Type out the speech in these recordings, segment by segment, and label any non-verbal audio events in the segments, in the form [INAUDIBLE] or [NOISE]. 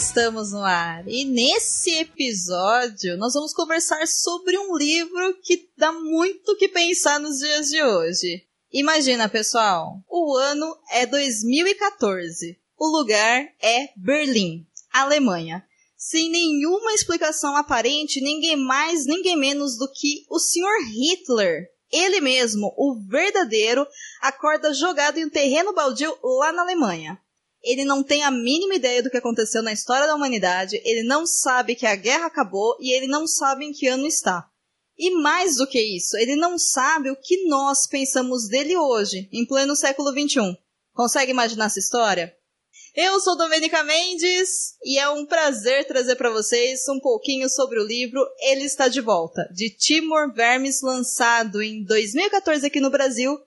Estamos no ar. E nesse episódio nós vamos conversar sobre um livro que dá muito que pensar nos dias de hoje. Imagina, pessoal, o ano é 2014. O lugar é Berlim, Alemanha. Sem nenhuma explicação aparente, ninguém mais, ninguém menos do que o Sr. Hitler. Ele mesmo, o verdadeiro, acorda jogado em um terreno baldio lá na Alemanha. Ele não tem a mínima ideia do que aconteceu na história da humanidade, ele não sabe que a guerra acabou e ele não sabe em que ano está. E mais do que isso, ele não sabe o que nós pensamos dele hoje, em pleno século XXI. Consegue imaginar essa história? Eu sou Domenica Mendes e é um prazer trazer para vocês um pouquinho sobre o livro Ele Está de Volta, de Timor Vermes, lançado em 2014 aqui no Brasil.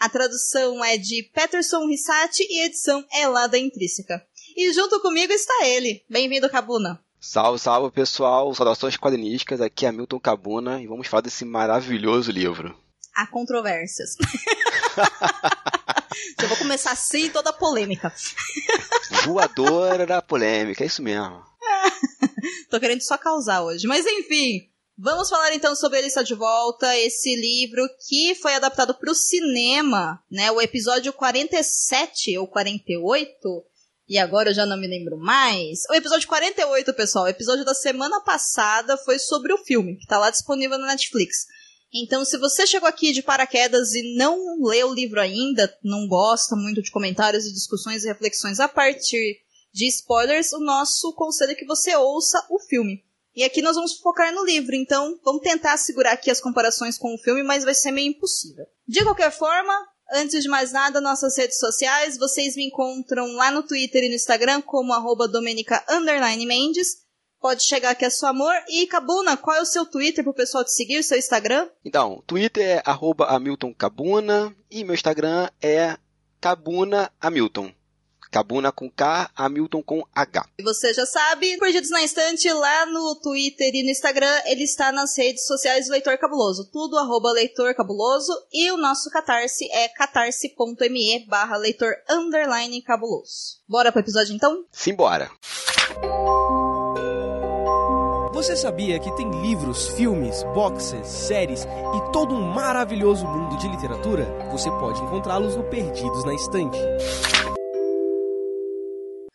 A tradução é de Peterson Rissati e a edição é lá da Intrínseca. E junto comigo está ele. Bem-vindo, Cabuna. Salve, salve pessoal, saudações quadrinísticas, aqui é Milton Cabuna e vamos falar desse maravilhoso livro. Há controvérsias. [LAUGHS] Já vou começar assim toda a polêmica. [LAUGHS] Voadora da polêmica, é isso mesmo. Tô querendo só causar hoje. Mas enfim, vamos falar então sobre Ele Está de Volta, esse livro que foi adaptado para o cinema, né? O episódio 47 ou 48. E agora eu já não me lembro mais. O episódio 48, pessoal, o episódio da semana passada foi sobre o filme, que tá lá disponível na Netflix. Então, se você chegou aqui de paraquedas e não leu o livro ainda, não gosta muito de comentários e discussões e reflexões a partir de spoilers, o nosso conselho é que você ouça o filme. E aqui nós vamos focar no livro, então vamos tentar segurar aqui as comparações com o filme, mas vai ser meio impossível. De qualquer forma, antes de mais nada, nossas redes sociais, vocês me encontram lá no Twitter e no Instagram como arroba Mendes. Pode chegar que é seu amor. E Cabuna, qual é o seu Twitter pro pessoal te seguir, o seu Instagram? Então, Twitter é arroba Hamilton Cabuna e meu Instagram é Cabuna Hamilton. Cabuna com K, Hamilton com H. E você já sabe, Perdidos na Estante, lá no Twitter e no Instagram, ele está nas redes sociais do Leitor Cabuloso. Tudo arroba Leitor Cabuloso. E o nosso catarse é catarse.me barra leitor underline cabuloso. Bora pro episódio então? Simbora. Você sabia que tem livros, filmes, boxes, séries e todo um maravilhoso mundo de literatura? Você pode encontrá-los no Perdidos na Estante.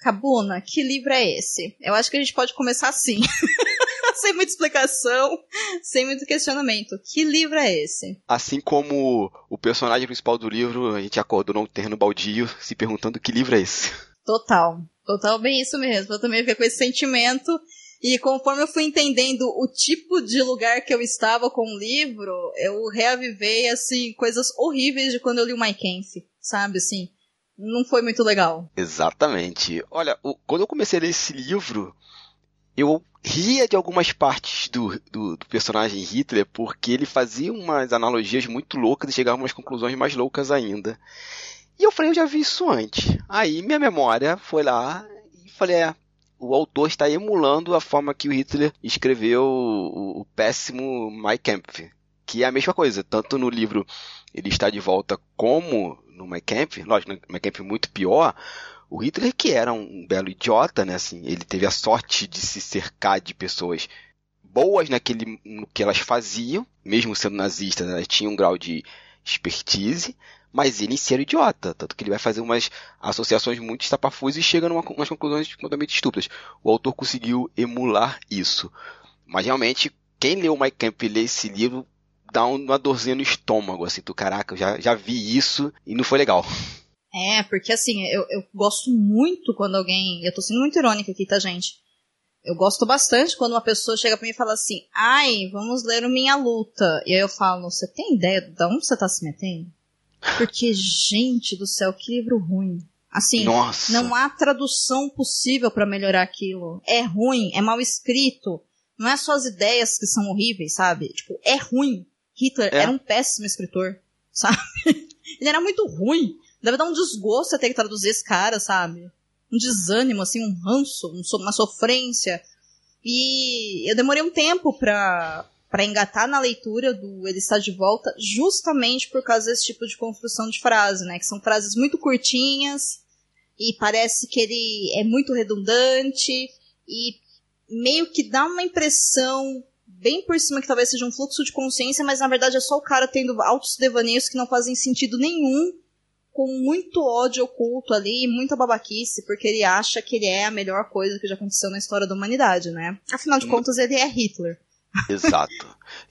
Cabuna, que livro é esse? Eu acho que a gente pode começar assim. [LAUGHS] sem muita explicação, sem muito questionamento. Que livro é esse? Assim como o personagem principal do livro, a gente acordou num terreno baldio se perguntando que livro é esse. Total. Total, bem isso mesmo. Eu também fiquei com esse sentimento. E conforme eu fui entendendo o tipo de lugar que eu estava com o livro, eu reavivei, assim, coisas horríveis de quando eu li o Mike Kempf, sabe, assim. Não foi muito legal. Exatamente. Olha, o, quando eu comecei a ler esse livro, eu ria de algumas partes do, do, do, personagem Hitler, porque ele fazia umas analogias muito loucas e chegava a umas conclusões mais loucas ainda. E eu falei, eu já vi isso antes. Aí minha memória foi lá e falei, é, o autor está emulando a forma que o Hitler escreveu o, o péssimo Mein Kampf, que é a mesma coisa, tanto no livro ele está de volta como no Kampf, lógico, no Kampf muito pior, o Hitler que era um belo idiota, né, assim, ele teve a sorte de se cercar de pessoas boas naquele, no que elas faziam, mesmo sendo nazistas, né, tinham um grau de expertise, mas ele era idiota, tanto que ele vai fazer umas associações muito estapafúrias e chega numa, umas conclusões completamente estúpidas. O autor conseguiu emular isso. Mas realmente, quem leu o Mike Camp e lê esse livro, dá uma dorzinha no estômago, assim, tu caraca, eu já, já vi isso e não foi legal. É, porque assim, eu, eu gosto muito quando alguém. Eu tô sendo muito irônica aqui, tá, gente? Eu gosto bastante quando uma pessoa chega para mim e fala assim: ai, vamos ler o Minha Luta. E aí eu falo: você tem ideia de onde você tá se metendo? Porque, gente do céu, que livro ruim. Assim, Nossa. não há tradução possível para melhorar aquilo. É ruim, é mal escrito. Não é só as ideias que são horríveis, sabe? Tipo, é ruim. Hitler É. era um péssimo escritor, sabe? [LAUGHS] Ele era muito ruim. Deve dar um desgosto ter que traduzir esse cara, sabe? Um desânimo, assim, um ranço, um uma sofrência. E eu demorei um tempo pra, pra engatar na leitura do Ele Está de Volta, justamente por causa desse tipo de construção de frase, né? Que são frases muito curtinhas e parece que ele é muito redundante e meio que dá uma impressão bem por cima que talvez seja um fluxo de consciência, mas na verdade é só o cara tendo altos devaneios que não fazem sentido nenhum, com muito ódio oculto ali e muita babaquice, porque ele acha que ele é a melhor coisa que já aconteceu na história da humanidade, né? Afinal de Hum. contas, ele é Hitler. Exato.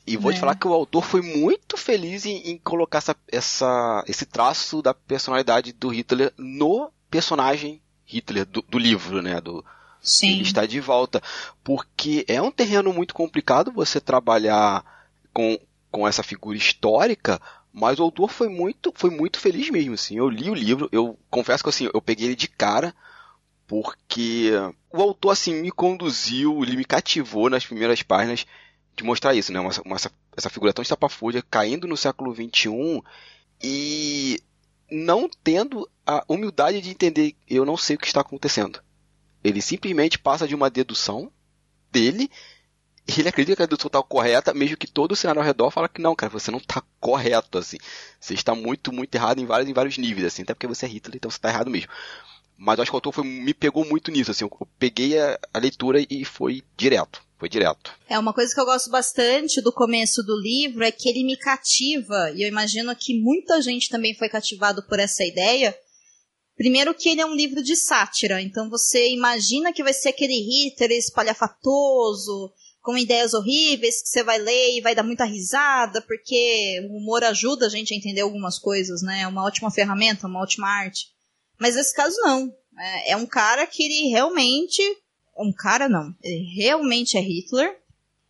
E vou É. te falar que o autor foi muito feliz em, em colocar essa, essa- esse traço da personalidade do Hitler no personagem Hitler do, do livro, né? Do, Sim. ele está de volta. Porque é um terreno muito complicado você trabalhar com, com essa figura histórica, mas o autor foi muito, foi muito feliz mesmo, assim. Eu li o livro, eu confesso que assim, eu peguei ele de cara, porque o autor assim me conduziu, ele me cativou nas primeiras páginas de mostrar isso, né? Uma, uma- essa, figura tão estapafúrdia caindo no século XXI e não tendo a humildade de entender, eu não sei o que está acontecendo. Ele simplesmente passa de uma dedução dele e ele acredita que a dedução está correta, mesmo que todo o cenário ao redor fala que não, cara, você não está correto, assim. Você está muito, muito errado em vários, em vários níveis, assim, até porque você é Hitler, então você está errado mesmo. Mas acho que o autor foi- me pegou muito nisso, assim, eu peguei a, a leitura e foi direto, foi direto. É uma coisa que eu gosto bastante do começo do livro é que ele me cativa e eu imagino que muita gente também foi cativado por essa ideia. Primeiro que ele é um livro de sátira, então você imagina que vai ser aquele Hitler espalhafatoso, com ideias horríveis que você vai ler e vai dar muita risada, porque o humor ajuda a gente a entender algumas coisas, né? É uma ótima ferramenta, uma ótima arte. Mas nesse caso não. É, é um cara que ele realmente um cara não, ele realmente é Hitler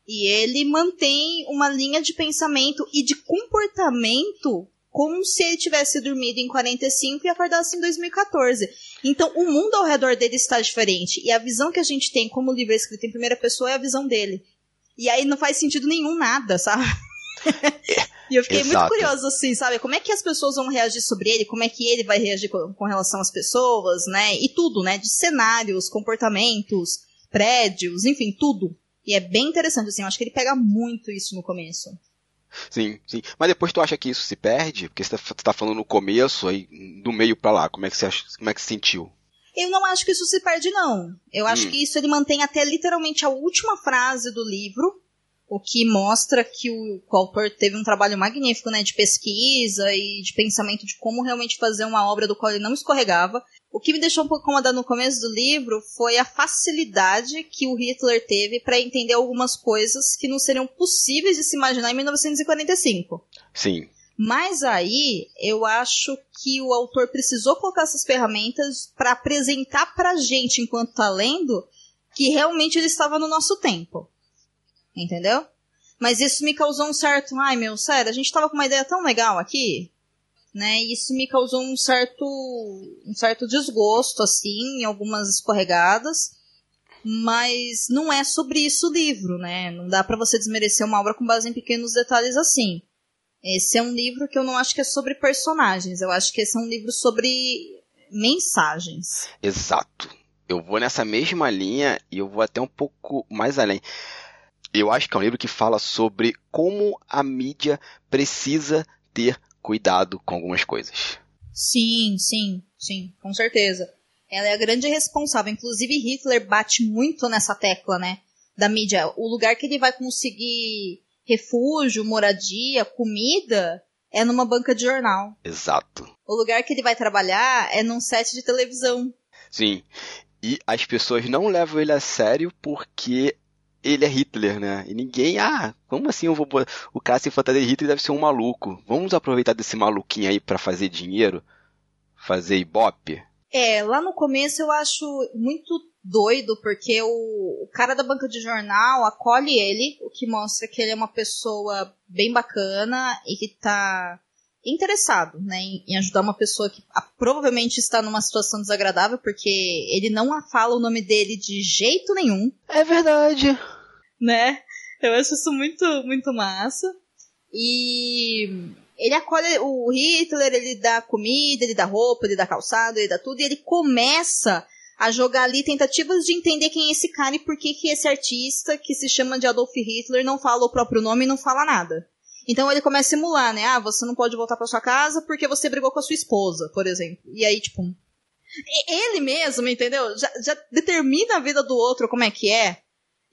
e ele mantém uma linha de pensamento e de comportamento como se ele tivesse dormido em 45 e acordasse em 2014. Então, o mundo ao redor dele está diferente e a visão que a gente tem como livro escrito em primeira pessoa é a visão dele. E aí não faz sentido nenhum nada, sabe? [LAUGHS] E eu fiquei muito Exato. curiosa, assim, sabe? Como é que as pessoas vão reagir sobre ele? Como é que ele vai reagir com, com relação às pessoas, né? E tudo, né? De cenários, comportamentos, prédios, enfim, tudo. E é bem interessante, assim, eu acho que ele pega muito isso no começo. Sim, sim. Mas depois tu acha que isso se perde? Porque você tá, tá falando no começo, aí do meio pra lá, como é que você, acha, como é que você sentiu? Eu não acho que isso se perde, não. Eu acho Hum. que isso ele mantém até literalmente a última frase do livro, o que mostra que o, o autor teve um trabalho magnífico, né, de pesquisa e de pensamento de como realmente fazer uma obra do qual ele não escorregava. O que me deixou um pouco incomodado no começo do livro foi a facilidade que o Hitler teve para entender algumas coisas que não seriam possíveis de se imaginar em 1945. Sim, Mas aí eu acho que o autor precisou colocar essas ferramentas para apresentar pra gente, enquanto tá lendo, que realmente ele estava no nosso tempo. Entendeu? Mas isso me causou um certo, ai meu, sério, a gente tava com uma ideia tão legal aqui, né? E isso me causou um certo, um certo desgosto, assim, em algumas escorregadas. Mas não é sobre isso o livro, né? Não dá pra você desmerecer uma obra com base em pequenos detalhes assim. Esse é um livro que eu não acho que é sobre personagens, eu acho que esse é um livro sobre mensagens. exato. Eu vou nessa mesma linha e eu vou até um pouco mais além. Eu acho que é um livro que fala sobre como a mídia precisa ter cuidado com algumas coisas. Sim, sim, sim, com certeza. Ela é a grande responsável. Inclusive, Hitler bate muito nessa tecla, né? Da mídia. O lugar que ele vai conseguir refúgio, moradia, comida é numa banca de jornal. Exato. O lugar que ele vai trabalhar é num set de televisão. Sim. E as pessoas não levam ele a sério porque ele é Hitler, né? E ninguém, ah, como assim eu vou botar... o cara se fantasia de Hitler deve ser um maluco. Vamos aproveitar desse maluquinho aí pra fazer dinheiro, fazer ibope. É, lá no começo eu acho muito doido, porque o, o cara da banca de jornal acolhe ele, o que mostra que ele é uma pessoa bem bacana e que tá interessado, né, em, em ajudar uma pessoa que ah, provavelmente está numa situação desagradável, porque ele não fala o nome dele de jeito nenhum, É verdade. Né? Eu acho isso muito, muito massa. E ele acolhe o Hitler, ele dá comida, ele dá roupa, ele dá calçado, ele dá tudo, e ele começa a jogar ali tentativas de entender quem é esse cara e por que, que esse artista, que se chama de Adolf Hitler, não fala o próprio nome e não fala nada. Então ele começa a simular, né? Ah, você não pode voltar pra sua casa porque você brigou com a sua esposa, por exemplo. E aí, tipo. Ele mesmo, entendeu? Já, já determina a vida do outro como é que é.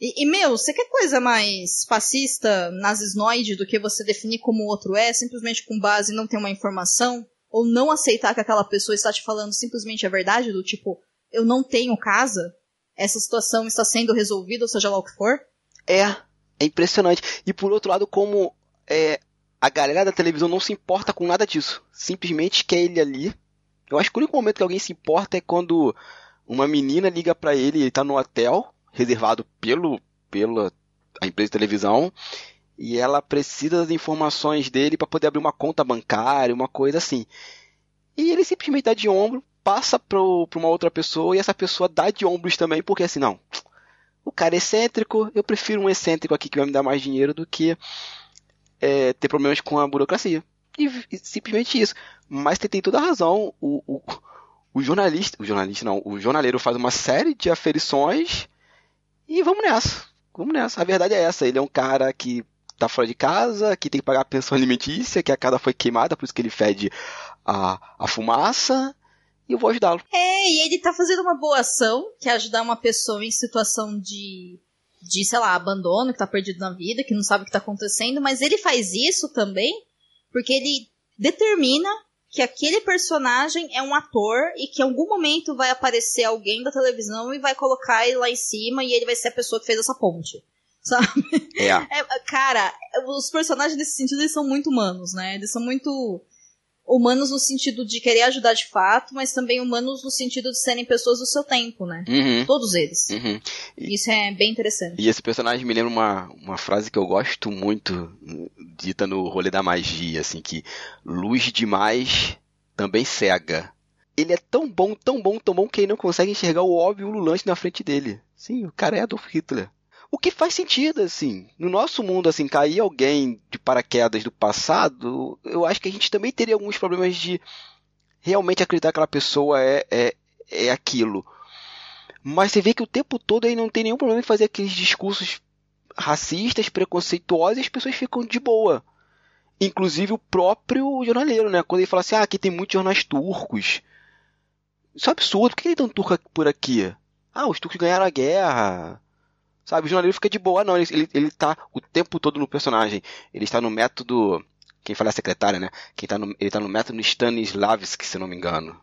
E, e, meu, você quer coisa mais fascista, nazisnoide, do que você definir como o outro é, simplesmente com base em não ter uma informação? Ou não aceitar que aquela pessoa está te falando simplesmente a verdade, do tipo, eu não tenho casa, essa situação está sendo resolvida, ou seja lá o que for? É, é impressionante. E por outro lado, como é, a galera da televisão não se importa com nada disso. Simplesmente quer ele ali. Eu acho que o único momento que alguém se importa é quando uma menina liga pra ele, ele tá no hotel, reservado pelo, pela a empresa de televisão, e ela precisa das informações dele para poder abrir uma conta bancária, uma coisa assim. E ele simplesmente dá de ombro, passa pro, pra uma outra pessoa, e essa pessoa dá de ombros também, porque assim, não, o cara é excêntrico, eu prefiro um excêntrico aqui que vai me dar mais dinheiro do que é, ter problemas com a burocracia. E, e simplesmente isso. Mas tem, tem toda a razão. O, o, o jornalista, o jornalista não, o jornaleiro faz uma série de aferições e vamos nessa. Vamos nessa. A verdade é essa. Ele é um cara que tá fora de casa, que tem que pagar a pensão alimentícia, que a casa foi queimada, por isso que ele fede a, a fumaça. E eu vou ajudá-lo. É, e ele tá fazendo uma boa ação, que é ajudar uma pessoa em situação de, de, sei lá, abandono, que tá perdido na vida, que não sabe o que tá acontecendo, mas ele faz isso também porque ele determina que aquele personagem é um ator e que em algum momento vai aparecer alguém da televisão e vai colocar ele lá em cima e ele vai ser a pessoa que fez essa ponte. [LAUGHS] Sabe? É. É, cara, os personagens nesse sentido eles são muito humanos, né? Eles são muito humanos no sentido de querer ajudar de fato, mas também humanos no sentido de serem pessoas do seu tempo, né? Uhum, Todos eles. uhum. Isso é bem interessante. E esse personagem me lembra uma, uma frase que eu gosto muito, dita no rolê da magia, assim, que luz demais também cega. Ele é tão bom, tão bom, tão bom que ele não consegue enxergar o óbvio ululante na frente dele. Sim, o cara é Adolf Hitler. O que faz sentido, assim. No nosso mundo, assim, cair alguém de paraquedas do passado, eu acho que a gente também teria alguns problemas de realmente acreditar que aquela pessoa é, é, é aquilo. Mas você vê que o tempo todo aí não tem nenhum problema em fazer aqueles discursos racistas, preconceituosos e as pessoas ficam de boa. Inclusive o próprio jornaleiro, né? Quando ele fala assim, ah, aqui tem muitos jornais turcos. Isso é absurdo, por que tem tanto turco por aqui? Ah, os turcos ganharam a guerra. Sabe, o jornaleiro fica de boa, não, ele, ele, ele tá o tempo todo no personagem. Ele está no método. Quem fala é a secretária, né? Quem tá no, ele tá no método Stanislavski, se não me engano.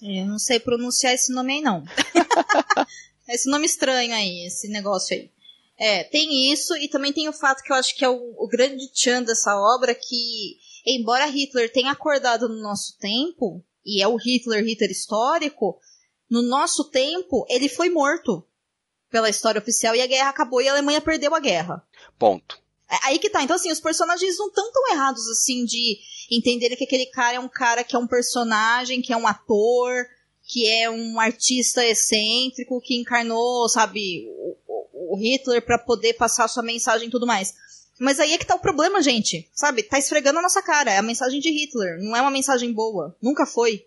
Eu não sei pronunciar esse nome aí, não. [LAUGHS] esse nome estranho aí, esse negócio aí. É, tem isso, e também tem o fato que eu acho que é o, o grande tchan dessa obra, que, embora Hitler tenha acordado no nosso tempo, e é o Hitler, Hitler histórico, no nosso tempo, ele foi morto pela história oficial, e a guerra acabou, e a Alemanha perdeu a guerra. Ponto. É aí que tá. Então, assim, os personagens não estão tão errados, assim, de entenderem que aquele cara é um cara que é um personagem, que é um ator, que é um artista excêntrico, que encarnou, sabe, o, o- Hitler pra poder passar sua mensagem e tudo mais. Mas aí é que tá o problema, gente. Sabe? Tá esfregando a nossa cara. É a mensagem de Hitler. Não é uma mensagem boa. Nunca foi.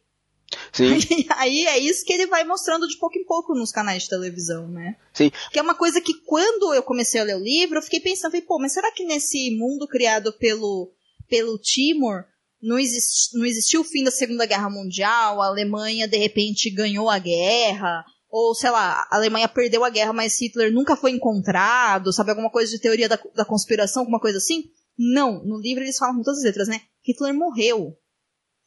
Sim. [LAUGHS] Aí é isso que ele vai mostrando de pouco em pouco nos canais de televisão, né? Sim. Que é uma coisa que quando eu comecei a ler o livro, eu fiquei pensando, falei, pô, mas será que nesse mundo criado pelo, pelo Timor não, exist, não existiu o fim da Segunda Guerra Mundial? A Alemanha, de repente, ganhou a guerra? Ou, sei lá, a Alemanha perdeu a guerra, mas Hitler nunca foi encontrado? Sabe, alguma coisa de teoria da, da conspiração, alguma coisa assim? Não, no livro eles falam com todas as letras, né? Hitler morreu.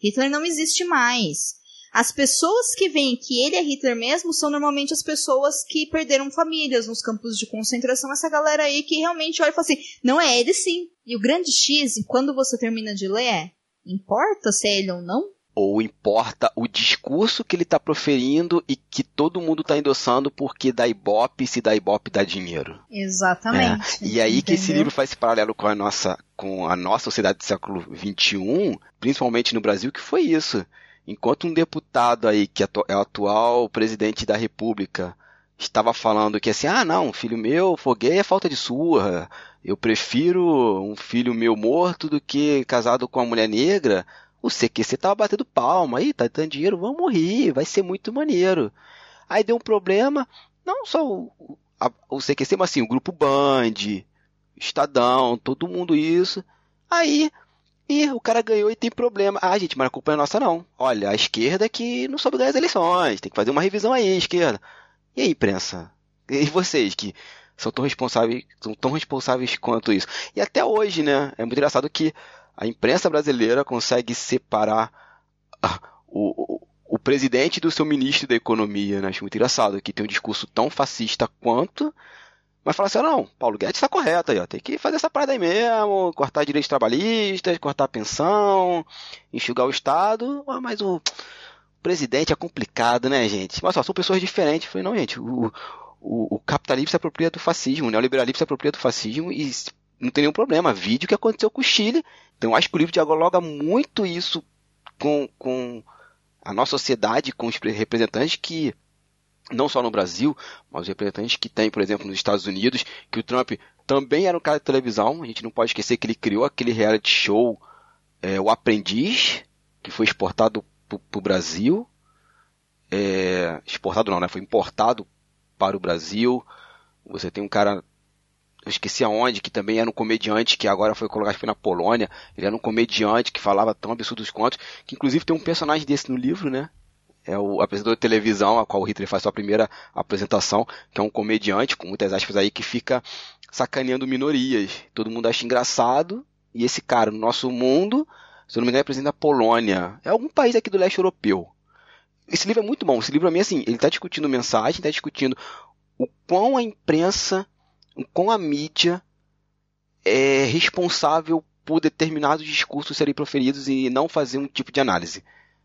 Hitler não existe mais. As pessoas que veem que ele é Hitler mesmo são normalmente as pessoas que perderam famílias nos campos de concentração. Essa galera aí que realmente olha e fala assim: não é ele sim. E o grande X, quando você termina de ler, é: importa se é ele ou não? ou importa o discurso que ele está proferindo e que todo mundo está endossando porque dá ibope, se dá ibope dá dinheiro. Exatamente. É. E aí que esse livro faz esse paralelo com a nossa, com a nossa sociedade do século XXI, principalmente no Brasil, que foi isso. Enquanto um deputado aí, que é o atual presidente da República, estava falando que assim, ah não, filho meu, foguei é falta de surra, eu prefiro um filho meu morto do que casado com uma mulher negra, o CQC tava batendo palma, aí tá dando dinheiro, vamos morrer, vai ser muito maneiro. Aí deu um problema, não só o, a, o CQC, mas assim, o grupo Band, Estadão, todo mundo isso. Aí, e o cara ganhou e tem problema. Ah, gente, mas a culpa é nossa não. Olha, a esquerda que não soube ganhar as eleições, tem que fazer uma revisão aí, esquerda. E aí, imprensa? E vocês que são tão responsáveis, são tão responsáveis quanto isso? E até hoje, né? É muito engraçado que a imprensa brasileira consegue separar ah, o, o, o presidente do seu ministro da economia, né? Acho muito engraçado, que tem um discurso tão fascista quanto, mas fala assim, não, Paulo Guedes está correto aí, ó, tem que fazer essa parada aí mesmo, cortar direitos trabalhistas, cortar a pensão, enxugar o Estado, mas o presidente é complicado, né, gente? Mas só, são pessoas diferentes. Eu falei, não, gente, o, o, o capitalismo se apropria do fascismo, o neoliberalismo se apropria do fascismo e não tem nenhum problema. Vídeo que aconteceu com o Chile. Então acho que o livro dialoga muito isso com, com a nossa sociedade, com os representantes que, não só no Brasil, mas os representantes que tem, por exemplo, nos Estados Unidos, que o Trump também era um cara de televisão. A gente não pode esquecer que ele criou aquele reality show, é, O Aprendiz, que foi exportado para o Brasil. É, exportado não, né? Foi importado para o Brasil. Você tem um cara eu esqueci aonde, que também era um comediante que agora foi colocado na Polônia. Ele era um comediante que falava tão absurdos quanto, que inclusive tem um personagem desse no livro, né? É o apresentador de televisão, a qual o Hitler faz sua primeira apresentação, que é um comediante, com muitas aspas aí, que fica sacaneando minorias. Todo mundo acha engraçado, e esse cara, no nosso mundo, se eu não me engano, presidente da Polônia. É algum país aqui do leste europeu. Esse livro é muito bom. Esse livro, a mim, assim, ele está discutindo mensagem, está discutindo o quão a imprensa com a mídia é responsável por determinados discursos serem proferidos e não fazer um tipo de análise.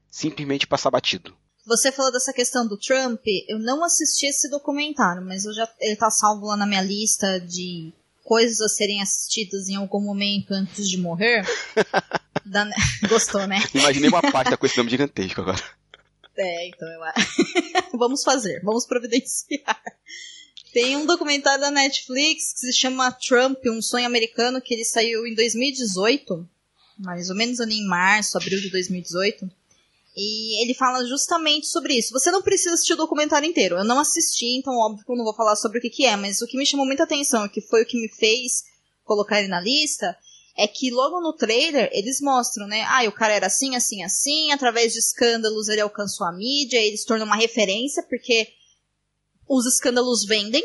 Simplesmente passar batido. Você falou dessa questão do Trump, eu não assisti esse documentário, mas eu já, ele tá salvo lá na minha lista de coisas a serem assistidas em algum momento antes de morrer. [LAUGHS] da... Gostou, né? Imaginei uma pasta com esse nome gigantesco agora. É, então eu... [LAUGHS] vamos fazer, vamos providenciar. Tem um documentário da Netflix que se chama Trump, um sonho americano, que ele saiu em 2018, mais ou menos ali em março, abril de 2018. E ele fala justamente sobre isso. Você não precisa assistir o documentário inteiro. Eu não assisti, então óbvio que eu não vou falar sobre o que, que é, mas o que me chamou muita atenção, que foi o que me fez colocar ele na lista, é que logo no trailer eles mostram, né? Ah, o cara era assim, assim, assim, através de escândalos ele alcançou a mídia, ele se tornou uma referência, porque os escândalos vendem.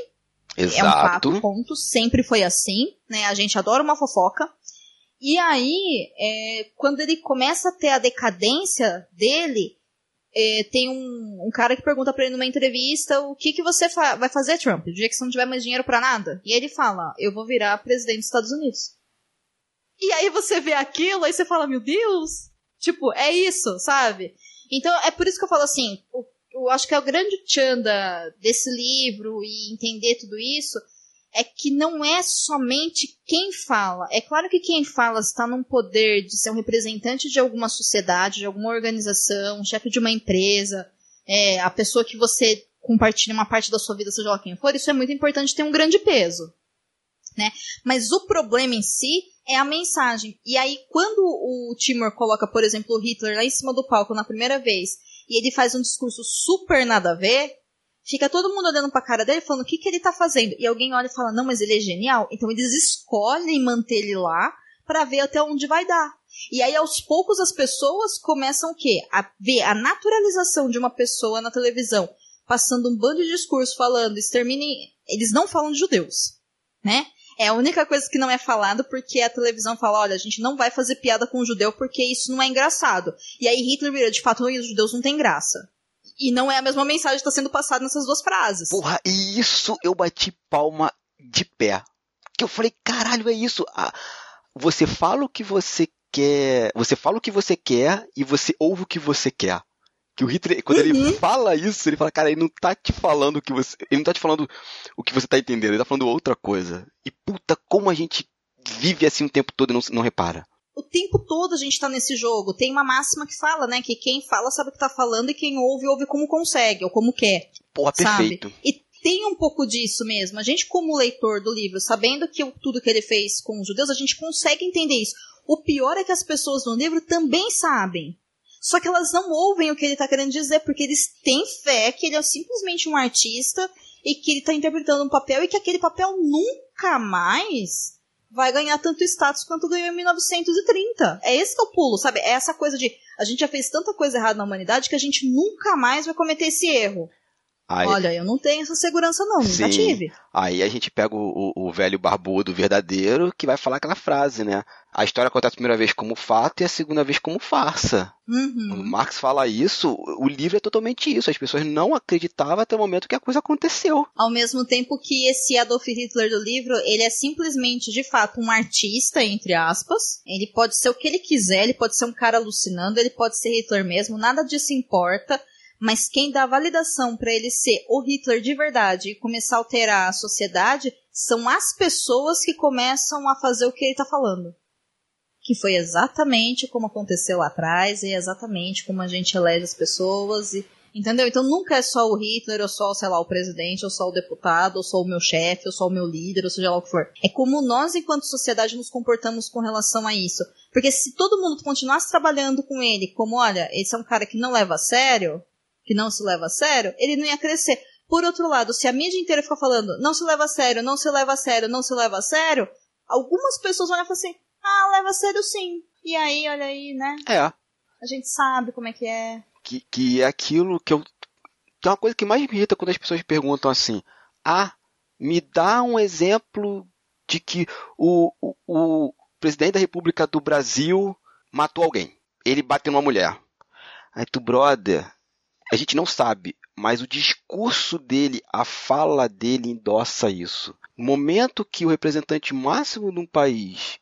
Exato. É um fato, ponto. Sempre foi assim, né? A gente adora uma fofoca. E aí, é, quando ele começa a ter a decadência dele, é, tem um, um, cara que pergunta para ele numa entrevista o que, que você fa vai fazer, Trump, no dia que você não tiver mais dinheiro para nada. E ele fala, eu vou virar presidente dos Estados Unidos. E aí você vê aquilo, aí você fala, meu Deus, tipo, é isso, sabe? Então é por isso que eu falo assim, o eu acho que é o grande chanda desse livro e entender tudo isso é que não é somente quem fala. É claro que quem fala está num poder de ser um representante de alguma sociedade, de alguma organização, chefe de uma empresa, é, a pessoa que você compartilha uma parte da sua vida, seja lá quem for, isso é muito importante ter um grande peso. Né? Mas o problema em si é a mensagem. E aí, quando o Timur coloca, por exemplo, o Hitler lá em cima do palco na primeira vez e ele faz um discurso super nada a ver, fica todo mundo olhando pra cara dele falando o que, que ele tá fazendo. E alguém olha e fala, não, mas ele é genial. Então eles escolhem manter ele lá para ver até onde vai dar. E aí, aos poucos, as pessoas começam o quê? A ver a naturalização de uma pessoa na televisão, passando um bando de discurso falando, exterminem. Eles não falam de judeus, né? É a única coisa que não é falado porque a televisão fala, olha, a gente não vai fazer piada com o judeu porque isso não é engraçado. E aí Hitler vira, de fato, os judeus não têm graça. E não é a mesma mensagem que está sendo passada nessas duas frases. Porra, e isso eu bati palma de pé. Que eu falei, caralho, é isso. Ah, você fala o que você quer. Você fala o que você quer e você ouve o que você quer. Que o Hitler, quando uhum. ele fala isso, ele fala, cara, ele não tá te falando o que você. Ele não tá te falando o que você tá entendendo, ele tá falando outra coisa. E puta, como a gente vive assim o tempo todo e não, não repara. O tempo todo a gente tá nesse jogo. Tem uma máxima que fala, né? Que quem fala sabe o que tá falando e quem ouve, ouve como consegue, ou como quer. Porra, perfeito. Sabe? E tem um pouco disso mesmo. A gente, como leitor do livro, sabendo que tudo que ele fez com os judeus, a gente consegue entender isso. O pior é que as pessoas no livro também sabem. Só que elas não ouvem o que ele está querendo dizer, porque eles têm fé que ele é simplesmente um artista e que ele está interpretando um papel e que aquele papel nunca mais vai ganhar tanto status quanto ganhou em 1930. É esse que é o pulo, sabe? É essa coisa de a gente já fez tanta coisa errada na humanidade que a gente nunca mais vai cometer esse erro. Aí, Olha, eu não tenho essa segurança não, nunca tive. Aí a gente pega o, o, o, velho barbudo verdadeiro que vai falar aquela frase, né? A história acontece a primeira vez como fato e a segunda vez como farsa. Uhum. Quando Marx fala isso, o livro é totalmente isso. As pessoas não acreditavam até o momento que a coisa aconteceu. Ao mesmo tempo que esse Adolf Hitler do livro, ele é simplesmente, de fato, um artista, entre aspas. Ele pode ser o que ele quiser, ele pode ser um cara alucinando, ele pode ser Hitler mesmo, nada disso importa mas quem dá validação para ele ser o Hitler de verdade e começar a alterar a sociedade são as pessoas que começam a fazer o que ele está falando. Que foi exatamente como aconteceu lá atrás e exatamente como a gente elege as pessoas e Entendeu? Então nunca é só o Hitler, ou só, sei lá, o presidente, ou só o deputado, ou só o meu chefe, ou só o meu líder, ou seja lá o que for. É como nós, enquanto sociedade, nos comportamos com relação a isso. Porque se todo mundo continuasse trabalhando com ele, como, olha, esse é um cara que não leva a sério, que não se leva a sério, ele não ia crescer. Por outro lado, se a mídia inteira ficar falando não se leva a sério, não se leva a sério, não se leva a sério, algumas pessoas vão falar assim, ah, leva a sério sim. E aí, olha aí, né? É. A gente sabe como é que é. Que, que é aquilo que eu. Tem uma coisa que mais me irrita quando as pessoas perguntam assim: ah, me dá um exemplo de que o, o, o presidente da República do Brasil matou alguém. Ele bateu numa mulher. Aí tu, brother, a gente não sabe, mas o discurso dele, a fala dele endossa isso. No momento que o representante máximo de um país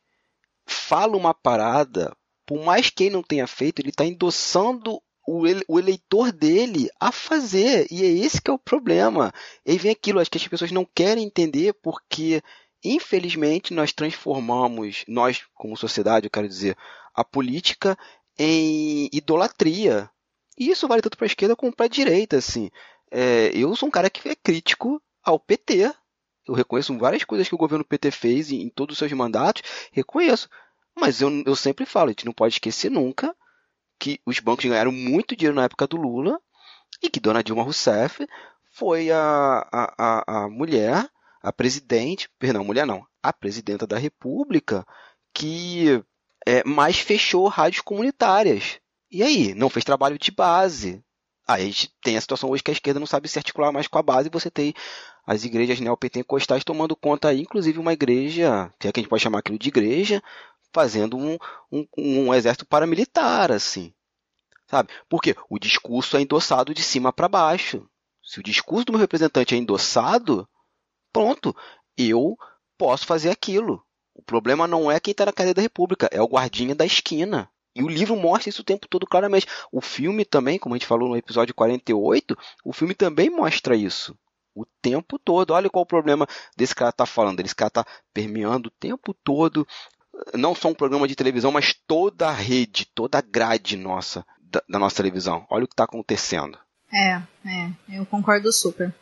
fala uma parada, por mais que ele não tenha feito, ele está endossando o, eleitor dele a fazer. E é esse que é o problema. E vem aquilo, acho que as pessoas não querem entender porque, infelizmente, nós transformamos, nós como sociedade, eu quero dizer, a política em idolatria. E isso vale tanto para a esquerda como para a direita, assim. É, eu sou um cara que é crítico ao PT. Eu reconheço várias coisas que o governo PT fez em, em todos os seus mandatos, reconheço. Mas eu, eu sempre falo, a gente não pode esquecer nunca que os bancos ganharam muito dinheiro na época do Lula e que Dona Dilma Rousseff foi a, a, a, a mulher, a presidente, perdão, mulher não, a presidenta da República que é, mais fechou rádios comunitárias. E aí, não fez trabalho de base. Aí a gente tem a situação hoje que a esquerda não sabe se articular mais com a base, você tem as igrejas neopentecostais tomando conta aí, inclusive uma igreja, que é que a gente pode chamar aquilo de igreja, fazendo um, um, um exército paramilitar, assim. Sabe? Porque o discurso é endossado de cima para baixo. Se o discurso do meu representante é endossado, pronto, eu posso fazer aquilo. O problema não é quem está na cadeia da República, é o guardinha da esquina. E o livro mostra isso o tempo todo claramente. O filme também, como a gente falou no episódio 48, o filme também mostra isso. O tempo todo. Olha qual o problema desse cara tá falando. Esse cara tá permeando o tempo todo. Não só um programa de televisão, mas toda a rede, toda a grade nossa, da, da nossa televisão. Olha o que está acontecendo. É, é, eu concordo super.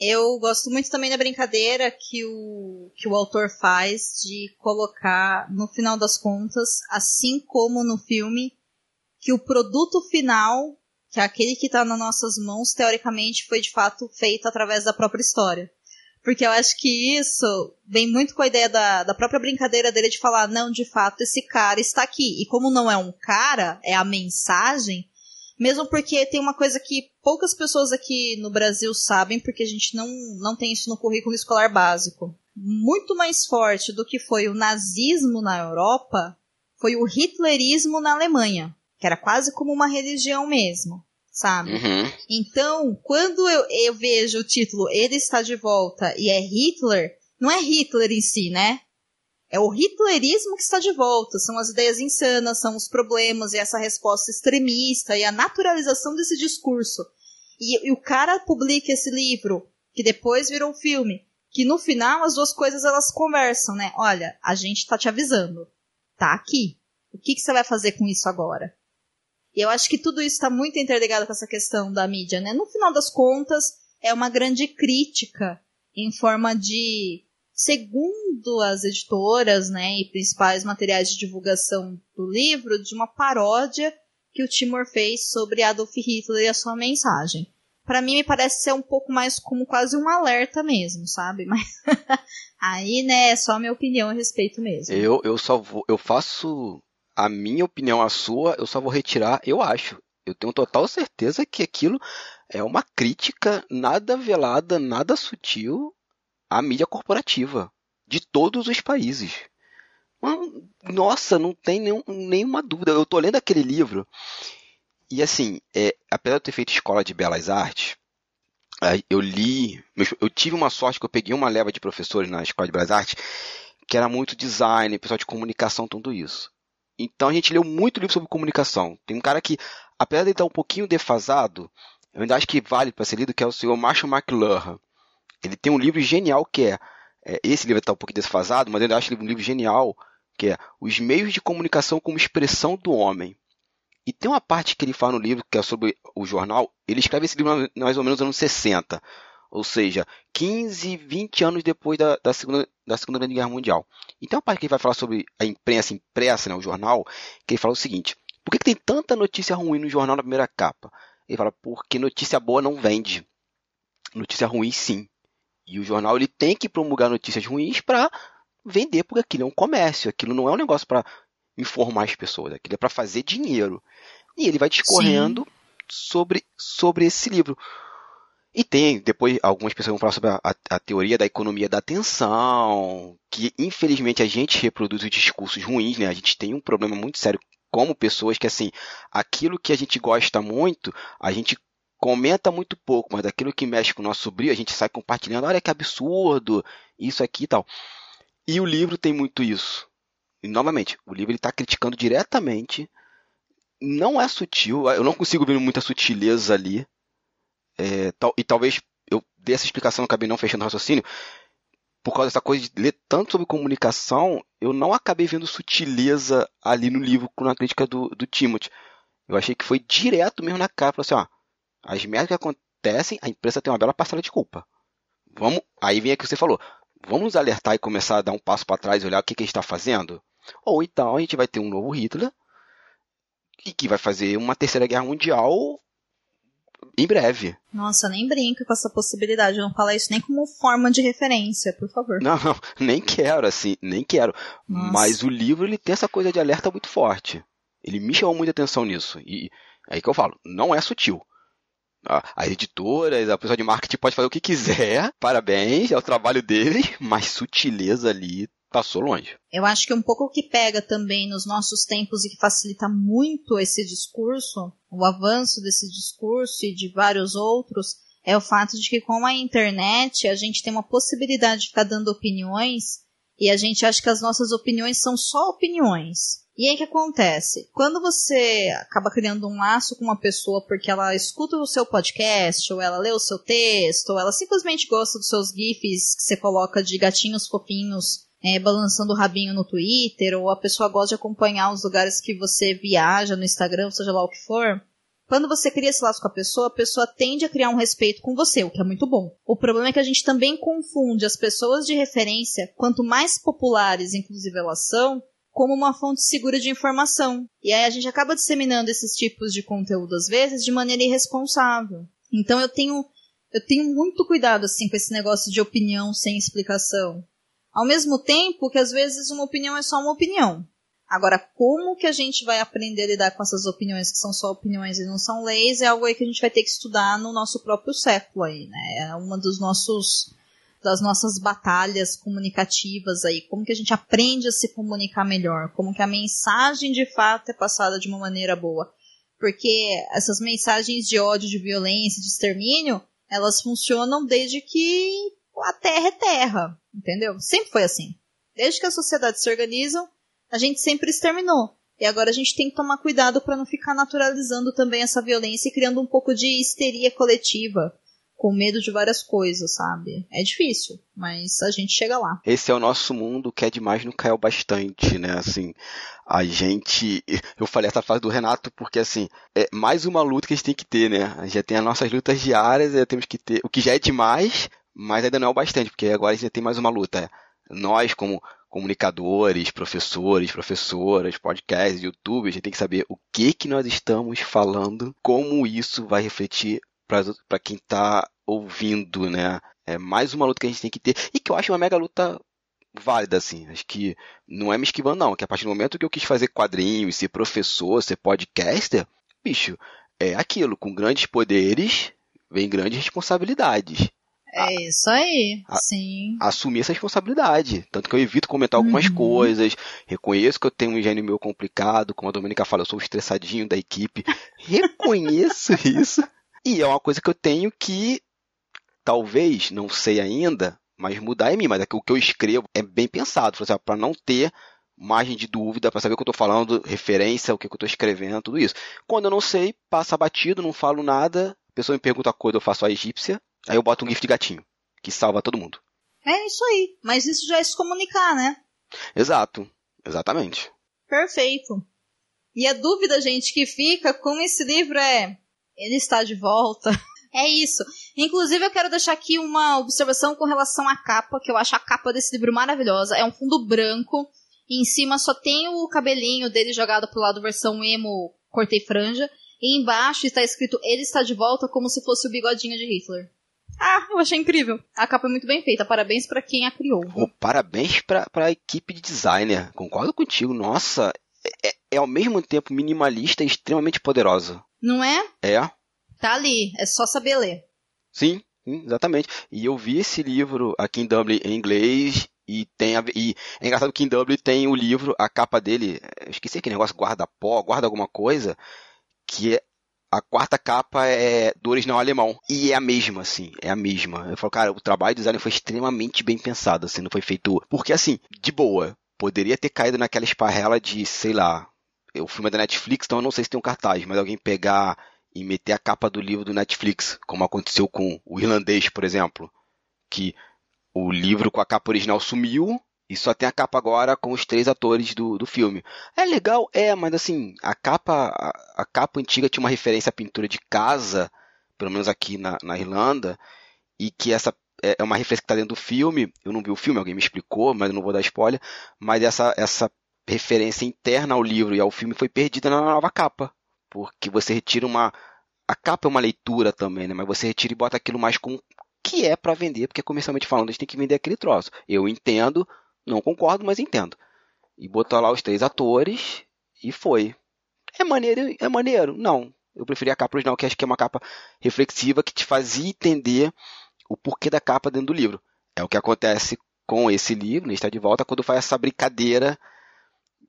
Eu gosto muito também da brincadeira que o, que o autor faz de colocar, no final das contas, assim como no filme, que o produto final, que é aquele que está nas nossas mãos, teoricamente foi de fato feito através da própria história. Porque eu acho que isso vem muito com a ideia da, da própria brincadeira dele de falar, não, de fato, esse cara está aqui. E como não é um cara, é a mensagem, mesmo porque tem uma coisa que poucas pessoas aqui no Brasil sabem, porque a gente não, não tem isso no currículo escolar básico. Muito mais forte do que foi o nazismo na Europa foi o hitlerismo na Alemanha, que era quase como uma religião mesmo, sabe? Uhum. Então, quando eu, eu vejo o título Ele está de volta e é Hitler, não é Hitler em si, né? É o hitlerismo que está de volta, são as ideias insanas, são os problemas e essa resposta extremista e a naturalização desse discurso. E, e o cara publica esse livro, que depois virou filme, que no final as duas coisas elas conversam, né? Olha, a gente tá te avisando. Tá aqui. O que, que você vai fazer com isso agora? E eu acho que tudo isso está muito interligado com essa questão da mídia, né? No final das contas, é uma grande crítica em forma de, segundo as editoras, né, e principais materiais de divulgação do livro, de uma paródia que o Timor fez sobre Adolf Hitler e a sua mensagem para mim me parece ser um pouco mais como quase um alerta mesmo, sabe? [LAUGHS] Mas aí, né, é só a minha opinião a respeito mesmo. Eu, eu só vou, eu faço a minha opinião, a sua, eu só vou retirar, eu acho. Eu tenho total certeza que aquilo é uma crítica nada velada, nada sutil à mídia corporativa de todos os países. Nossa, não tem nenhum, nenhuma dúvida. Eu tô lendo aquele livro e assim, é, apesar de eu ter feito escola de belas artes, eu li, eu tive uma sorte que eu peguei uma leva de professores na escola de belas artes que era muito design, pessoal de comunicação, tudo isso. Então a gente leu muito livro sobre comunicação. Tem um cara que, apesar de estar um pouquinho defasado, eu ainda acho que vale para ser lido, que é o senhor Marshall McLuhan. Ele tem um livro genial que é, é esse livro está um pouquinho desfasado, mas eu acho um livro genial que é Os Meios de Comunicação como Expressão do Homem. E tem uma parte que ele fala no livro, que é sobre o jornal, ele escreve esse livro mais ou menos nos anos 60. Ou seja, 15, 20 anos depois da, da, segunda, da Segunda Grande Guerra Mundial. Então a parte que ele vai falar sobre a imprensa impressa, né, o jornal, que ele fala o seguinte, por que, que tem tanta notícia ruim no jornal na primeira capa? Ele fala, porque notícia boa não vende. Notícia ruim sim. E o jornal ele tem que promulgar notícias ruins para vender, porque aquilo é um comércio, aquilo não é um negócio para informar as pessoas, aquilo é para fazer dinheiro. E ele vai discorrendo sobre, sobre esse livro. E tem, depois, algumas pessoas vão falar sobre a, a, a, teoria da economia da atenção, que infelizmente a gente reproduz os discursos ruins, né? A gente tem um problema muito sério como pessoas que, assim, aquilo que a gente gosta muito, a gente comenta muito pouco, mas daquilo que mexe com o nosso brilho, a gente sai compartilhando, olha que absurdo, isso aqui e tal. E o livro tem muito isso. E, novamente, o livro está criticando diretamente. Não é sutil, eu não consigo ver muita sutileza ali. É, tal, e talvez eu dê essa explicação, acabei não fechando o raciocínio. Por causa dessa coisa de ler tanto sobre comunicação, eu não acabei vendo sutileza ali no livro na crítica do, do Timothy. Eu achei que foi direto mesmo na cara. Falou assim, ó, as merdas que acontecem, a imprensa tem uma bela parcela de culpa. Vamos, aí vem aqui que você falou. Vamos alertar e começar a dar um passo para trás e olhar o que, que a gente está fazendo? Ou então a gente vai ter um novo Hitler e que vai fazer uma terceira guerra mundial em breve. Nossa, nem brinca com essa possibilidade. Eu não falar isso nem como forma de referência, por favor. Não, não nem quero, assim, nem quero. Nossa. Mas o livro ele tem essa coisa de alerta muito forte. Ele me chamou muita atenção nisso. E é aí que eu falo, não é sutil. As editoras, a pessoa de marketing pode fazer o que quiser, [LAUGHS] parabéns, é o trabalho deles, mas sutileza ali passou longe. Eu acho que um pouco o que pega também nos nossos tempos e que facilita muito esse discurso, o avanço desse discurso e de vários outros, é o fato de que com a internet a gente tem uma possibilidade de ficar dando opiniões e a gente acha que as nossas opiniões são só opiniões. E aí o que acontece? Quando você acaba criando um laço com uma pessoa porque ela escuta o seu podcast, ou ela lê o seu texto, ou ela simplesmente gosta dos seus GIFs que você coloca de gatinhos fofinhos é, balançando o rabinho no Twitter, ou a pessoa gosta de acompanhar os lugares que você viaja no Instagram, seja lá o que for. Quando você cria esse laço com a pessoa, a pessoa tende a criar um respeito com você, o que é muito bom. O problema é que a gente também confunde as pessoas de referência, quanto mais populares, inclusive elas são, como uma fonte segura de informação. E aí a gente acaba disseminando esses tipos de conteúdo, às vezes, de maneira irresponsável. Então eu tenho, eu tenho muito cuidado, assim, com esse negócio de opinião sem explicação. Ao mesmo tempo que às vezes uma opinião é só uma opinião. Agora, como que a gente vai aprender a lidar com essas opiniões que são só opiniões e não são leis, é algo aí que a gente vai ter que estudar no nosso próprio século aí, né? É uma dos nossos das nossas batalhas comunicativas aí, como que a gente aprende a se comunicar melhor, como que a mensagem de fato é passada de uma maneira boa. Porque essas mensagens de ódio, de violência, de extermínio, elas funcionam desde que a terra é terra, entendeu? Sempre foi assim. Desde que as sociedades se organizam, a gente sempre exterminou. E agora a gente tem que tomar cuidado para não ficar naturalizando também essa violência e criando um pouco de histeria coletiva, com medo de várias coisas, sabe? É difícil, mas a gente chega lá. Esse é o nosso mundo que é demais não caiu bastante, né? Assim, a gente. Eu falei essa frase do Renato porque, assim, é mais uma luta que a gente tem que ter, né? A gente já tem as nossas lutas diárias, já temos que ter. O que já é demais, mas ainda não é o bastante, porque agora a gente tem mais uma luta. Nós, como comunicadores, professores, professoras, podcasts, YouTube, a gente tem que saber o que que nós estamos falando, como isso vai refletir para quem está ouvindo, né? É mais uma luta que a gente tem que ter e que eu acho uma mega luta válida, assim. Acho que não é me esquivando, não. Que a partir do momento que eu quis fazer quadrinhos, ser professor, ser podcaster, bicho, é aquilo. Com grandes poderes, vem grandes responsabilidades. É isso aí, a, sim. Assumir essa responsabilidade. Tanto que eu evito comentar algumas uhum. coisas, reconheço que eu tenho um gênio meu complicado, como a Domenica fala, eu sou o estressadinho da equipe. [LAUGHS] Reconheço isso. E é uma coisa que eu tenho que, talvez, não sei ainda, mas mudar em mim. Mas é que o que eu escrevo é bem pensado, para não ter margem de dúvida, para saber o que eu estou falando, referência, o que eu estou escrevendo, tudo isso. Quando eu não sei, passa batido, não falo nada, a pessoa me pergunta a coisa, eu faço a egípcia, aí eu boto um gif de gatinho, que salva todo mundo. É isso aí. Mas isso já é se comunicar, né? Exato. Exatamente. Perfeito. E a dúvida, gente, que fica com esse livro é: ele está de volta. [LAUGHS] É isso. Inclusive, eu quero deixar aqui uma observação com relação à capa, que eu acho a capa desse livro maravilhosa. É um fundo branco. E em cima só tem o cabelinho dele jogado pro lado versão emo, cortei franja. E embaixo está escrito Ele está de volta como se fosse o bigodinho de Hitler. Ah, eu achei incrível. A capa é muito bem feita. Parabéns para quem a criou. Oh, parabéns para a equipe de designer. Concordo contigo. Nossa, é, é, ao mesmo tempo minimalista e extremamente poderosa. Não é? É. Tá ali, é só saber ler. Sim, sim, exatamente. E eu vi esse livro aqui em Dublin em inglês e tem a, e é engraçado que em Dublin tem o livro, a capa dele, esqueci aquele negócio guarda-pó, guarda alguma coisa, que é a quarta capa é do original alemão. E é a mesma, assim, é a mesma. Eu falo, cara, o trabalho de design foi extremamente bem pensado, assim, não foi feito. Porque, assim, de boa, poderia ter caído naquela esparrela de, sei lá, o filme é da Netflix, então eu não sei se tem um cartaz, mas alguém pegar e meter a capa do livro do Netflix, como aconteceu com o irlandês, por exemplo, que o livro com a capa original sumiu e só tem a capa agora com os três atores do, do filme. É legal, é, mas assim, a capa a, a capa antiga tinha uma referência à pintura de casa, pelo menos aqui na, na Irlanda, e que essa é, é uma referência que está dentro do filme. Eu não vi o filme, alguém me explicou, mas eu não vou dar spoiler. Mas essa, essa referência interna ao livro e ao filme foi perdida na nova capa. Porque você retira uma. A capa é uma leitura também, né? Mas você retira e bota aquilo mais com que é para vender, porque comercialmente falando, a gente tem que vender aquele troço. Eu entendo, não concordo, mas entendo. E botou lá os três atores e foi. É maneiro? É maneiro? Não. Eu preferi a capa original, que acho que é uma capa reflexiva que te fazia entender o porquê da capa dentro do livro. É o que acontece com esse livro, né? Está de volta, quando faz essa brincadeira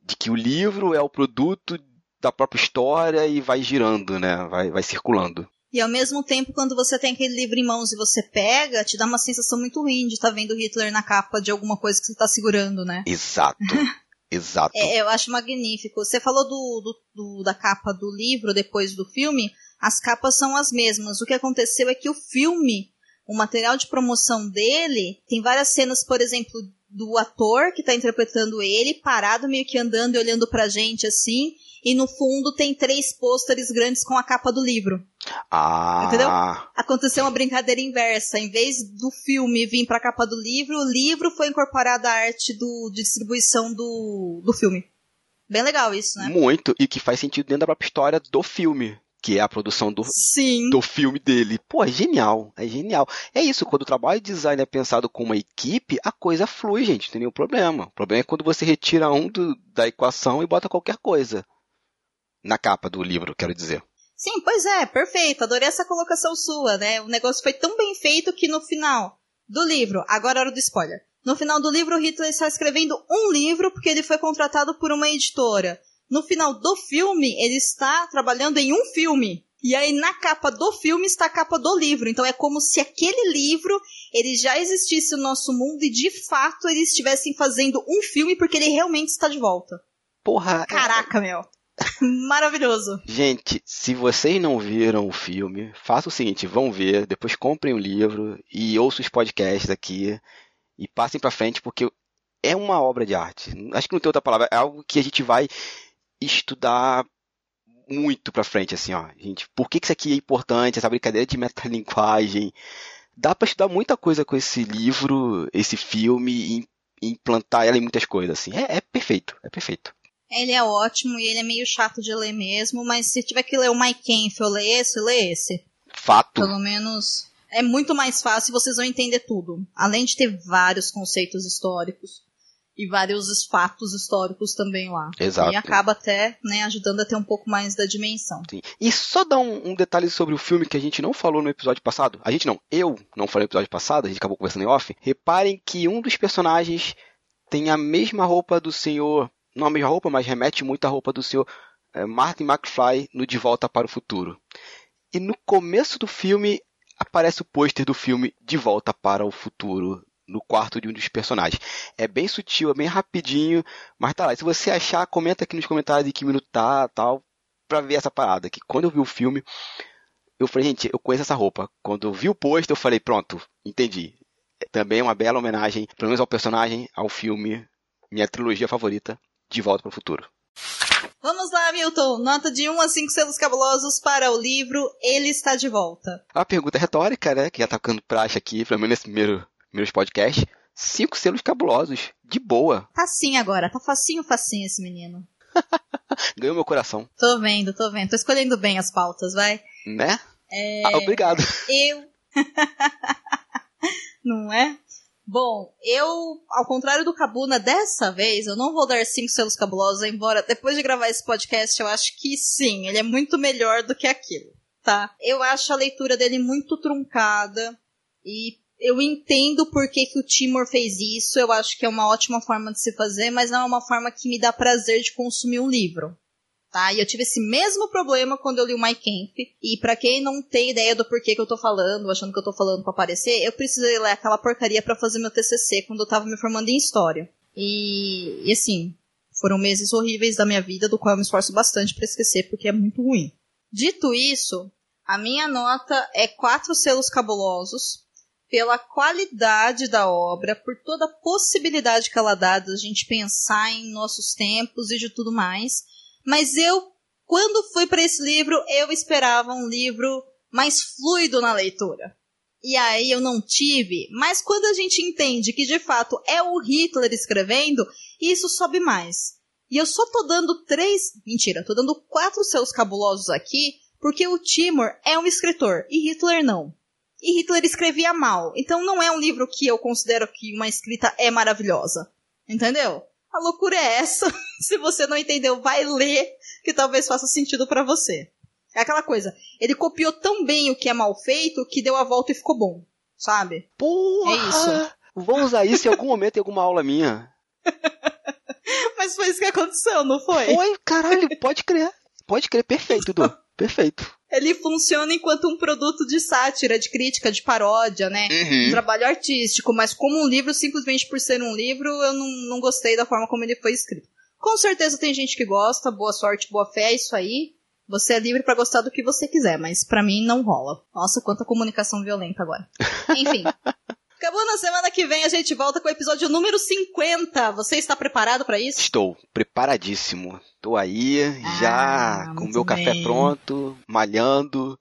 de que o livro é o produto da própria história e vai girando, né? Vai, vai circulando. E ao mesmo tempo, quando você tem aquele livro em mãos e você pega, te dá uma sensação muito ruim de estar tá vendo Hitler na capa de alguma coisa que você está segurando, né? Exato. [LAUGHS] Exato. É, eu acho magnífico. Você falou do, do, do, da capa do livro depois do filme. As capas são as mesmas. O que aconteceu é que o filme, o material de promoção dele, tem várias cenas, por exemplo, do ator que tá interpretando ele, parado meio que andando e olhando pra gente assim, e no fundo tem três pôsteres grandes com a capa do livro. Ah. Entendeu? Aconteceu uma brincadeira inversa. Em vez do filme vir pra capa do livro, o livro foi incorporado à arte do, de distribuição do, do filme. Bem legal isso, né? Muito, e que faz sentido dentro da própria história do filme que é a produção do, Sim. do filme dele. Pô, é genial, é genial. É isso, quando o trabalho de design é pensado com uma equipe, a coisa flui, gente, não tem nenhum problema. O problema é quando você retira um do, da equação e bota qualquer coisa. Na capa do livro, quero dizer. Sim, pois é, perfeito. Adorei essa colocação sua, né? O negócio foi tão bem feito que no final do livro, agora é hora do spoiler. No final do livro, o Hitler está escrevendo um livro porque ele foi contratado por uma editora no final do filme, ele está trabalhando em um filme. E aí na capa do filme está a capa do livro. Então é como se aquele livro ele já existisse no nosso mundo e de fato eles estivessem fazendo um filme porque ele realmente está de volta. Porra. Caraca, meu. [LAUGHS] Maravilhoso. Gente, se vocês não viram o filme, faça o seguinte, vão ver, depois comprem o livro e ouçam os podcasts aqui e passem pra frente porque é uma obra de arte. Acho que não tem outra palavra, é algo que a gente vai estudar muito pra frente, assim, ó. Gente, por que, que isso aqui é importante, essa brincadeira de metalinguagem? Dá pra estudar muita coisa com esse livro, esse filme, e implantar ela em muitas coisas, assim. É, é perfeito, é perfeito. Ele é ótimo e ele é meio chato de ler mesmo, mas se tiver que ler o Mike Kenfield, lê esse, lê esse. Fato. Pelo menos é muito mais fácil e vocês vão entender tudo. Além de ter vários conceitos históricos e vários fatos históricos também lá. Exato. E acaba até né, ajudando a ter um pouco mais da dimensão. Sim. E só dar um, um, detalhe sobre o filme que a gente não falou no episódio passado. A gente não, eu não falei no episódio passado, a gente acabou conversando em off. Reparem que um dos personagens tem a mesma roupa do senhor não a mesma roupa, mas remete muito à roupa do senhor é, Martin McFly no De Volta para o Futuro. E no começo do filme aparece o pôster do filme De Volta para o Futuro no quarto de um dos personagens. É bem sutil, é bem rapidinho, mas tá lá. Se você achar, comenta aqui nos comentários de que minuto tá, tal, pra ver essa parada. Que quando eu vi o filme, eu falei, gente, eu conheço essa roupa. Quando eu vi o pôster, eu falei, pronto, entendi. É também é uma bela homenagem, pelo menos ao personagem, ao filme, minha trilogia favorita, de Volta para o Futuro. Vamos lá, Milton. Nota de 1 a 5 selos cabulosos para o livro Ele Está de Volta. A pergunta é retórica, né? Que já tá ficando praxe aqui, pelo menos nesse primeiro, primeiro podcast. Cinco selos cabulosos. De boa. Facinho agora. Tá facinho, facinho esse menino. [LAUGHS] Ganhou meu coração. Tô vendo, tô vendo. Tô escolhendo bem as pautas, vai. Né? É... Ah, obrigado. Eu. [LAUGHS] Não é? Bom, eu, ao contrário do Cabuna, dessa vez eu não vou dar cinco selos cabulosos, embora depois de gravar esse podcast eu acho que sim, ele é muito melhor do que aquilo, tá? Eu acho a leitura dele muito truncada e eu entendo por que, que o Timor fez isso, eu acho que é uma ótima forma de se fazer, mas não é uma forma que me dá prazer de consumir um livro tá? E eu tive esse mesmo problema quando eu li o My Camp. E para quem não tem ideia do porquê que eu tô falando, achando que eu tô falando para aparecer, eu precisei ler aquela porcaria para fazer meu TCC quando eu tava me formando em história. E, e assim, foram meses horríveis da minha vida, do qual eu me esforço bastante para esquecer porque é muito ruim. Dito isso, a minha nota é quatro selos cabulosos pela qualidade da obra, por toda a possibilidade que ela dá da gente pensar em nossos tempos e de tudo mais. Mas eu, quando fui para esse livro, eu esperava um livro mais fluido na leitura. E aí eu não tive, mas quando a gente entende que de fato é o Hitler escrevendo, isso sobe mais. E eu só tô dando três, mentira, tô dando quatro seus cabulosos aqui, porque o Timur é um escritor e Hitler não. E Hitler escrevia mal, então não é um livro que eu considero que uma escrita é maravilhosa. Entendeu? A loucura é essa. [LAUGHS] Se você não entendeu, vai ler, que talvez faça sentido para você. É aquela coisa, ele copiou tão bem o que é mal feito que deu a volta e ficou bom, sabe? Porra! É isso. Vou usar isso em algum momento em alguma aula minha. [LAUGHS] Mas foi isso que aconteceu, não foi? Foi, caralho, pode crer. Pode crer, perfeito, Du. [LAUGHS] Perfeito. Ele funciona enquanto um produto de sátira, de crítica, de paródia, né? Uhum. Um trabalho artístico, mas como um livro, simplesmente por ser um livro, eu não, não gostei da forma como ele foi escrito. Com certeza tem gente que gosta, boa sorte, boa fé, é isso aí. Você é livre para gostar do que você quiser, mas para mim não rola. Nossa, quanta comunicação violenta agora. Enfim. [LAUGHS] Acabou na semana que vem, a gente volta com o episódio número 50. Você está preparado para isso? Estou preparadíssimo. Estou aí, já Ah, com o meu café bem. pronto, malhando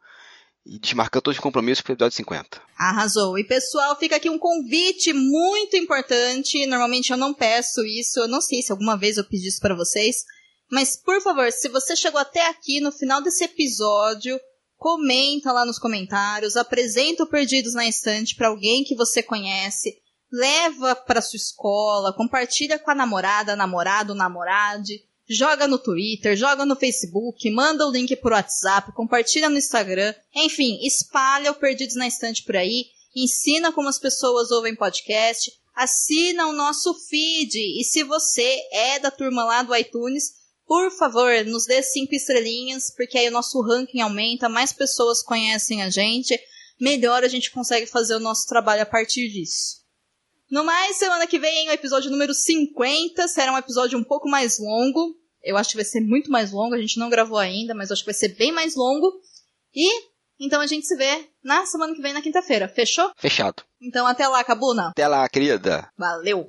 e desmarcando todos os compromissos para o episódio 50. Arrasou. E pessoal, fica aqui um convite muito importante. Normalmente eu não peço isso, eu não sei se alguma vez eu pedi isso pra vocês, mas por favor, se você chegou até aqui no final desse episódio, comenta lá nos comentários, apresenta o Perdidos na Estante pra alguém que você conhece, leva pra sua escola, compartilha com a namorada, namorado, namorade, joga no Twitter, joga no Facebook, manda o link por WhatsApp, compartilha no Instagram, enfim, espalha o Perdidos na Estante por aí, ensina como as pessoas ouvem podcast, assina o nosso feed. E se você é da turma lá do iTunes, por favor, nos dê cinco estrelinhas, porque aí o nosso ranking aumenta, mais pessoas conhecem a gente, melhor a gente consegue fazer o nosso trabalho a partir disso. No mais, semana que vem, o episódio número 50 será um episódio um pouco mais longo. Eu acho que vai ser muito mais longo, a gente não gravou ainda, mas acho que vai ser bem mais longo. E então a gente se vê na semana que vem, na quinta-feira. Fechou? Fechado. Então até lá, Cabuna. Até lá, querida. Valeu!